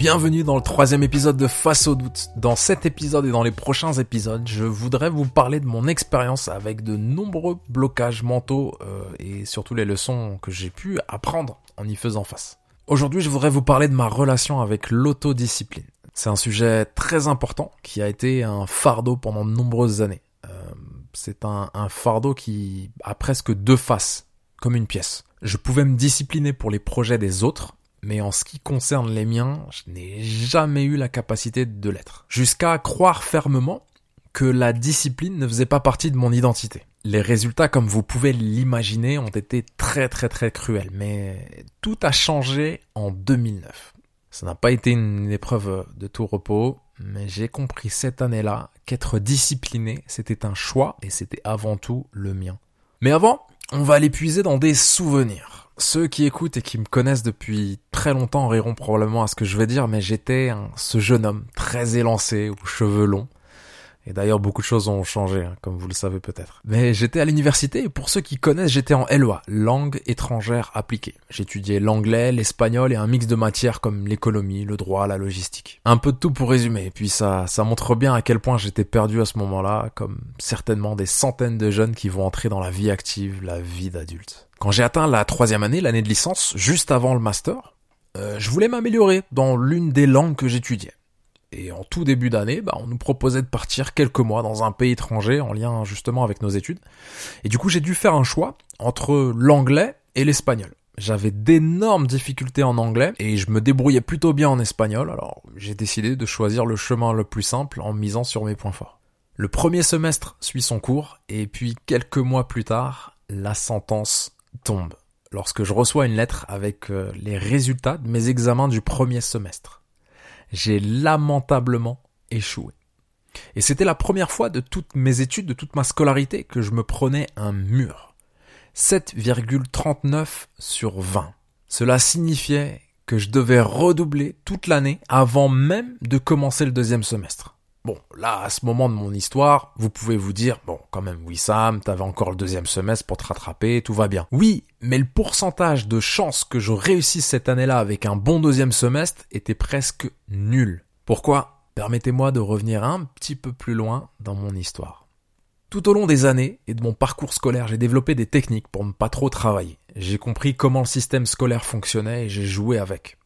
Bienvenue dans le troisième épisode de Face au doute. Dans cet épisode et dans les prochains épisodes, je voudrais vous parler de mon expérience avec de nombreux blocages mentaux euh, et surtout les leçons que j'ai pu apprendre en y faisant face. Aujourd'hui, je voudrais vous parler de ma relation avec l'autodiscipline. C'est un sujet très important qui a été un fardeau pendant de nombreuses années. Euh, c'est un, un fardeau qui a presque deux faces, comme une pièce. Je pouvais me discipliner pour les projets des autres, mais en ce qui concerne les miens, je n'ai jamais eu la capacité de l'être. Jusqu'à croire fermement que la discipline ne faisait pas partie de mon identité. Les résultats, comme vous pouvez l'imaginer, ont été très très très cruels, mais tout a changé en 2009. Ça n'a pas été une épreuve de tout repos, mais j'ai compris cette année-là qu'être discipliné, c'était un choix et c'était avant tout le mien. Mais avant, on va aller puiser dans des souvenirs. Ceux qui écoutent et qui me connaissent depuis très longtemps riront probablement à ce que je vais dire, mais j'étais ce jeune homme très élancé, aux cheveux longs. Et d'ailleurs, beaucoup de choses ont changé, hein, comme vous le savez peut-être. Mais j'étais à l'université, et pour ceux qui connaissent, j'étais en LOA, langue étrangère appliquée. J'étudiais l'anglais, l'espagnol et un mix de matières comme l'économie, le droit, la logistique. Un peu de tout pour résumer, et puis ça, ça montre bien à quel point j'étais perdu à ce moment-là, comme certainement des centaines de jeunes qui vont entrer dans la vie active, la vie d'adulte. Quand j'ai atteint la troisième année, l'année de licence, juste avant le master, euh, je voulais m'améliorer dans l'une des langues que j'étudiais. Et en tout début d'année, bah, on nous proposait de partir quelques mois dans un pays étranger en lien justement avec nos études. Et du coup, j'ai dû faire un choix entre l'anglais et l'espagnol. J'avais d'énormes difficultés en anglais et je me débrouillais plutôt bien en espagnol, alors j'ai décidé de choisir le chemin le plus simple en misant sur mes points forts. Le premier semestre suit son cours et puis quelques mois plus tard, la sentence tombe lorsque je reçois une lettre avec euh, les résultats de mes examens du premier semestre. J'ai lamentablement échoué. Et c'était la première fois de toutes mes études, de toute ma scolarité, que je me prenais un mur. 7,39 sur 20. Cela signifiait que je devais redoubler toute l'année avant même de commencer le deuxième semestre. Bon, là, à ce moment de mon histoire, vous pouvez vous dire, bon, quand même, oui, Sam, t'avais encore le deuxième semestre pour te rattraper, tout va bien. Oui, mais le pourcentage de chances que je réussisse cette année-là avec un bon deuxième semestre était presque nul. Pourquoi? Permettez-moi de revenir un petit peu plus loin dans mon histoire. Tout au long des années et de mon parcours scolaire, j'ai développé des techniques pour ne pas trop travailler. J'ai compris comment le système scolaire fonctionnait et j'ai joué avec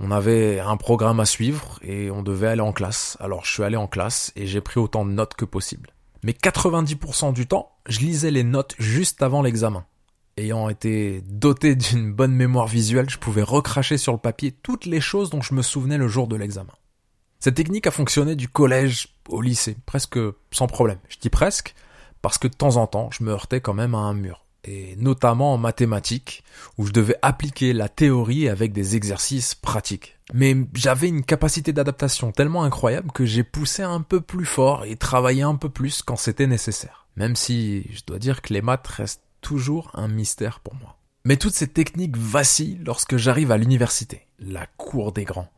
on avait un programme à suivre et on devait aller en classe. Alors je suis allé en classe et j'ai pris autant de notes que possible. Mais 90% du temps, je lisais les notes juste avant l'examen. Ayant été doté d'une bonne mémoire visuelle, je pouvais recracher sur le papier toutes les choses dont je me souvenais le jour de l'examen. Cette technique a fonctionné du collège au lycée, presque sans problème. Je dis presque, parce que de temps en temps, je me heurtais quand même à un mur et notamment en mathématiques, où je devais appliquer la théorie avec des exercices pratiques. Mais j'avais une capacité d'adaptation tellement incroyable que j'ai poussé un peu plus fort et travaillé un peu plus quand c'était nécessaire. Même si je dois dire que les maths restent toujours un mystère pour moi. Mais toutes ces techniques vacillent lorsque j'arrive à l'université, la cour des grands.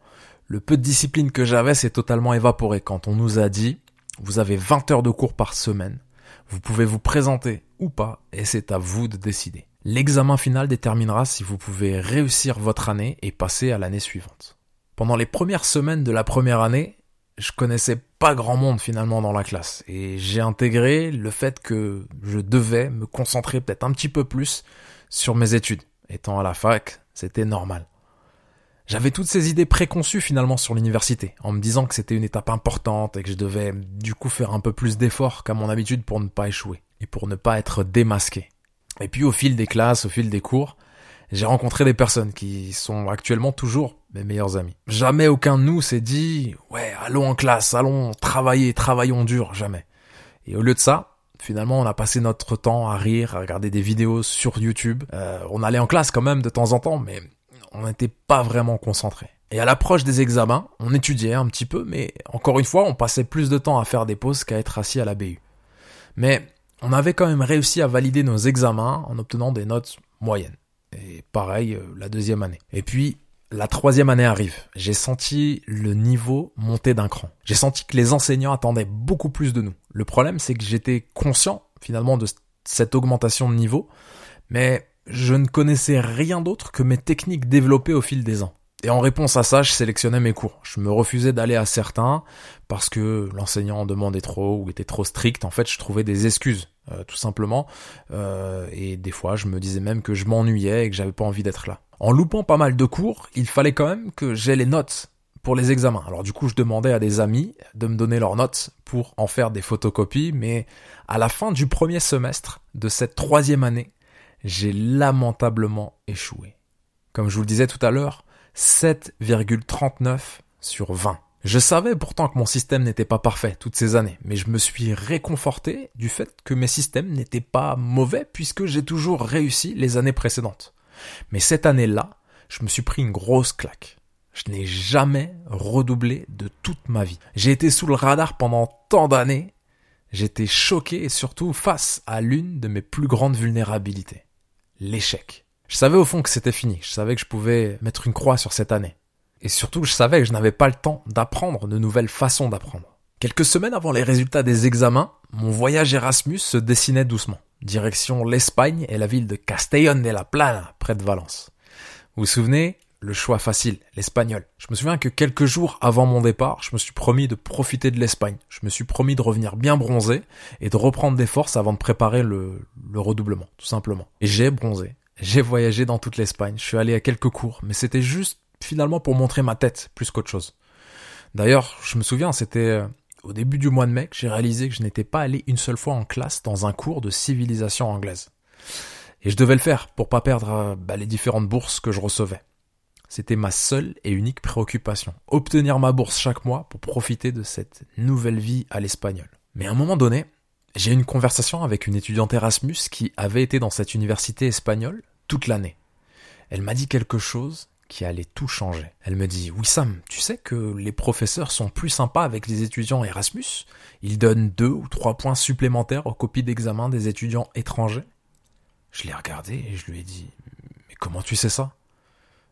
Le peu de discipline que j'avais s'est totalement évaporé quand on nous a dit vous avez 20 heures de cours par semaine, vous pouvez vous présenter ou pas, et c'est à vous de décider. L'examen final déterminera si vous pouvez réussir votre année et passer à l'année suivante. Pendant les premières semaines de la première année, je connaissais pas grand monde finalement dans la classe, et j'ai intégré le fait que je devais me concentrer peut-être un petit peu plus sur mes études. Étant à la fac, c'était normal. J'avais toutes ces idées préconçues finalement sur l'université, en me disant que c'était une étape importante et que je devais du coup faire un peu plus d'efforts qu'à mon habitude pour ne pas échouer et pour ne pas être démasqué. Et puis au fil des classes, au fil des cours, j'ai rencontré des personnes qui sont actuellement toujours mes meilleurs amis. Jamais aucun de nous s'est dit ouais, allons en classe, allons travailler, travaillons dur, jamais. Et au lieu de ça, finalement, on a passé notre temps à rire, à regarder des vidéos sur YouTube. Euh, on allait en classe quand même de temps en temps, mais on n'était pas vraiment concentré. Et à l'approche des examens, on étudiait un petit peu, mais encore une fois, on passait plus de temps à faire des pauses qu'à être assis à la BU. Mais on avait quand même réussi à valider nos examens en obtenant des notes moyennes. Et pareil, euh, la deuxième année. Et puis, la troisième année arrive. J'ai senti le niveau monter d'un cran. J'ai senti que les enseignants attendaient beaucoup plus de nous. Le problème, c'est que j'étais conscient, finalement, de cette augmentation de niveau, mais je ne connaissais rien d'autre que mes techniques développées au fil des ans. Et en réponse à ça, je sélectionnais mes cours. Je me refusais d'aller à certains parce que l'enseignant en demandait trop ou était trop strict. En fait, je trouvais des excuses, euh, tout simplement. Euh, et des fois, je me disais même que je m'ennuyais et que j'avais pas envie d'être là. En loupant pas mal de cours, il fallait quand même que j'ai les notes pour les examens. Alors du coup, je demandais à des amis de me donner leurs notes pour en faire des photocopies, mais à la fin du premier semestre de cette troisième année, j'ai lamentablement échoué. Comme je vous le disais tout à l'heure, 7,39 sur 20. Je savais pourtant que mon système n'était pas parfait toutes ces années, mais je me suis réconforté du fait que mes systèmes n'étaient pas mauvais puisque j'ai toujours réussi les années précédentes. Mais cette année-là, je me suis pris une grosse claque. Je n'ai jamais redoublé de toute ma vie. J'ai été sous le radar pendant tant d'années. J'étais choqué et surtout face à l'une de mes plus grandes vulnérabilités. L'échec. Je savais au fond que c'était fini. Je savais que je pouvais mettre une croix sur cette année. Et surtout, je savais que je n'avais pas le temps d'apprendre de nouvelles façons d'apprendre. Quelques semaines avant les résultats des examens, mon voyage Erasmus se dessinait doucement. Direction l'Espagne et la ville de Castellón de la Plana, près de Valence. Vous vous souvenez? Le choix facile, l'espagnol. Je me souviens que quelques jours avant mon départ, je me suis promis de profiter de l'Espagne. Je me suis promis de revenir bien bronzé et de reprendre des forces avant de préparer le, le redoublement, tout simplement. Et j'ai bronzé. J'ai voyagé dans toute l'Espagne, je suis allé à quelques cours, mais c'était juste finalement pour montrer ma tête plus qu'autre chose. D'ailleurs, je me souviens, c'était euh, au début du mois de mai que j'ai réalisé que je n'étais pas allé une seule fois en classe dans un cours de civilisation anglaise. Et je devais le faire pour pas perdre euh, bah, les différentes bourses que je recevais. C'était ma seule et unique préoccupation. Obtenir ma bourse chaque mois pour profiter de cette nouvelle vie à l'espagnol. Mais à un moment donné, j'ai eu une conversation avec une étudiante Erasmus qui avait été dans cette université espagnole toute l'année. Elle m'a dit quelque chose qui allait tout changer. Elle me dit Wissam, tu sais que les professeurs sont plus sympas avec les étudiants Erasmus? Ils donnent deux ou trois points supplémentaires aux copies d'examen des étudiants étrangers? Je l'ai regardé et je lui ai dit Mais comment tu sais ça?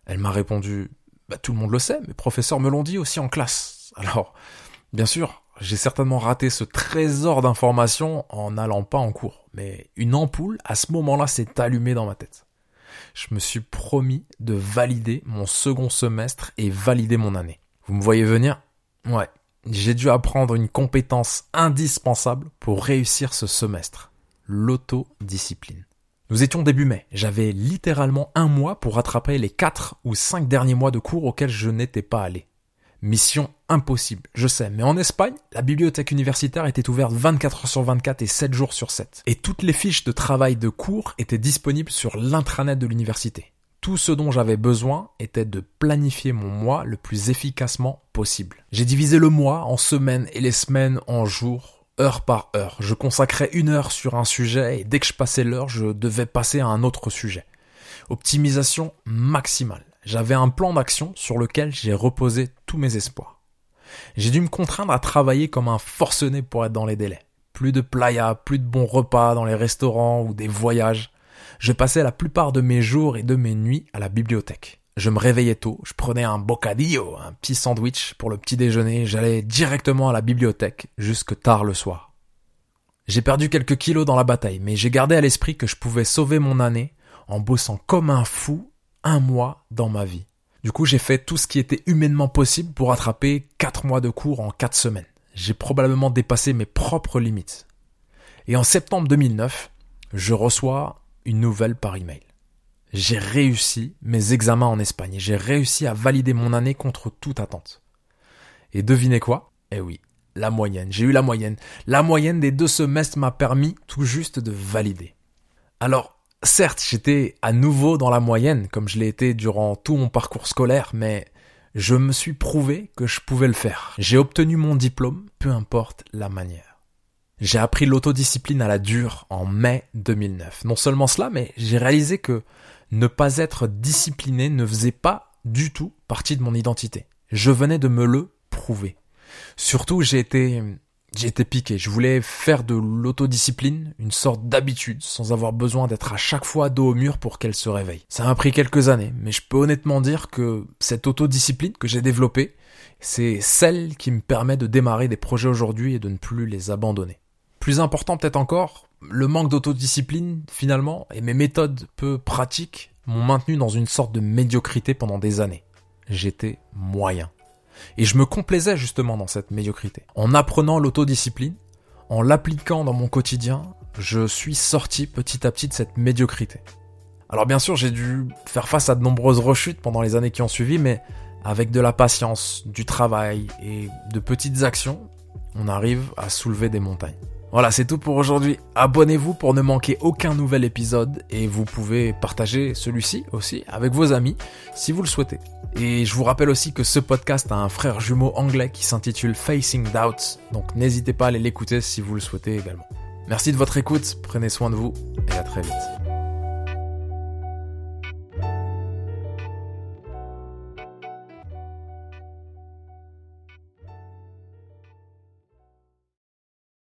Elle m'a répondu Bah tout le monde le sait, mes professeurs me l'ont dit aussi en classe. Alors, bien sûr, j'ai certainement raté ce trésor d'informations en n'allant pas en cours. Mais une ampoule, à ce moment-là, s'est allumée dans ma tête. Je me suis promis de valider mon second semestre et valider mon année. Vous me voyez venir? Ouais. J'ai dû apprendre une compétence indispensable pour réussir ce semestre. L'autodiscipline. Nous étions début mai. J'avais littéralement un mois pour rattraper les quatre ou cinq derniers mois de cours auxquels je n'étais pas allé. Mission impossible, je sais, mais en Espagne, la bibliothèque universitaire était ouverte 24 heures sur 24 et 7 jours sur 7. Et toutes les fiches de travail de cours étaient disponibles sur l'intranet de l'université. Tout ce dont j'avais besoin était de planifier mon mois le plus efficacement possible. J'ai divisé le mois en semaines et les semaines en jours, heure par heure. Je consacrais une heure sur un sujet et dès que je passais l'heure, je devais passer à un autre sujet. Optimisation maximale j'avais un plan d'action sur lequel j'ai reposé tous mes espoirs. J'ai dû me contraindre à travailler comme un forcené pour être dans les délais. Plus de playa, plus de bons repas dans les restaurants ou des voyages. Je passais la plupart de mes jours et de mes nuits à la bibliothèque. Je me réveillais tôt, je prenais un bocadillo, un petit sandwich pour le petit déjeuner, j'allais directement à la bibliothèque jusque tard le soir. J'ai perdu quelques kilos dans la bataille, mais j'ai gardé à l'esprit que je pouvais sauver mon année en bossant comme un fou un mois dans ma vie. Du coup, j'ai fait tout ce qui était humainement possible pour attraper quatre mois de cours en quatre semaines. J'ai probablement dépassé mes propres limites. Et en septembre 2009, je reçois une nouvelle par email. J'ai réussi mes examens en Espagne. J'ai réussi à valider mon année contre toute attente. Et devinez quoi? Eh oui, la moyenne. J'ai eu la moyenne. La moyenne des deux semestres m'a permis tout juste de valider. Alors, Certes, j'étais à nouveau dans la moyenne, comme je l'ai été durant tout mon parcours scolaire, mais je me suis prouvé que je pouvais le faire. J'ai obtenu mon diplôme, peu importe la manière. J'ai appris l'autodiscipline à la dure en mai 2009. Non seulement cela, mais j'ai réalisé que ne pas être discipliné ne faisait pas du tout partie de mon identité. Je venais de me le prouver. Surtout, j'ai été J'étais piqué, je voulais faire de l'autodiscipline une sorte d'habitude sans avoir besoin d'être à chaque fois dos au mur pour qu'elle se réveille. Ça m'a pris quelques années, mais je peux honnêtement dire que cette autodiscipline que j'ai développée, c'est celle qui me permet de démarrer des projets aujourd'hui et de ne plus les abandonner. Plus important peut-être encore, le manque d'autodiscipline finalement et mes méthodes peu pratiques m'ont maintenu dans une sorte de médiocrité pendant des années. j'étais moyen. Et je me complaisais justement dans cette médiocrité. En apprenant l'autodiscipline, en l'appliquant dans mon quotidien, je suis sorti petit à petit de cette médiocrité. Alors bien sûr, j'ai dû faire face à de nombreuses rechutes pendant les années qui ont suivi, mais avec de la patience, du travail et de petites actions, on arrive à soulever des montagnes. Voilà, c'est tout pour aujourd'hui. Abonnez-vous pour ne manquer aucun nouvel épisode et vous pouvez partager celui-ci aussi avec vos amis si vous le souhaitez. Et je vous rappelle aussi que ce podcast a un frère jumeau anglais qui s'intitule Facing Doubts, donc n'hésitez pas à aller l'écouter si vous le souhaitez également. Merci de votre écoute, prenez soin de vous et à très vite.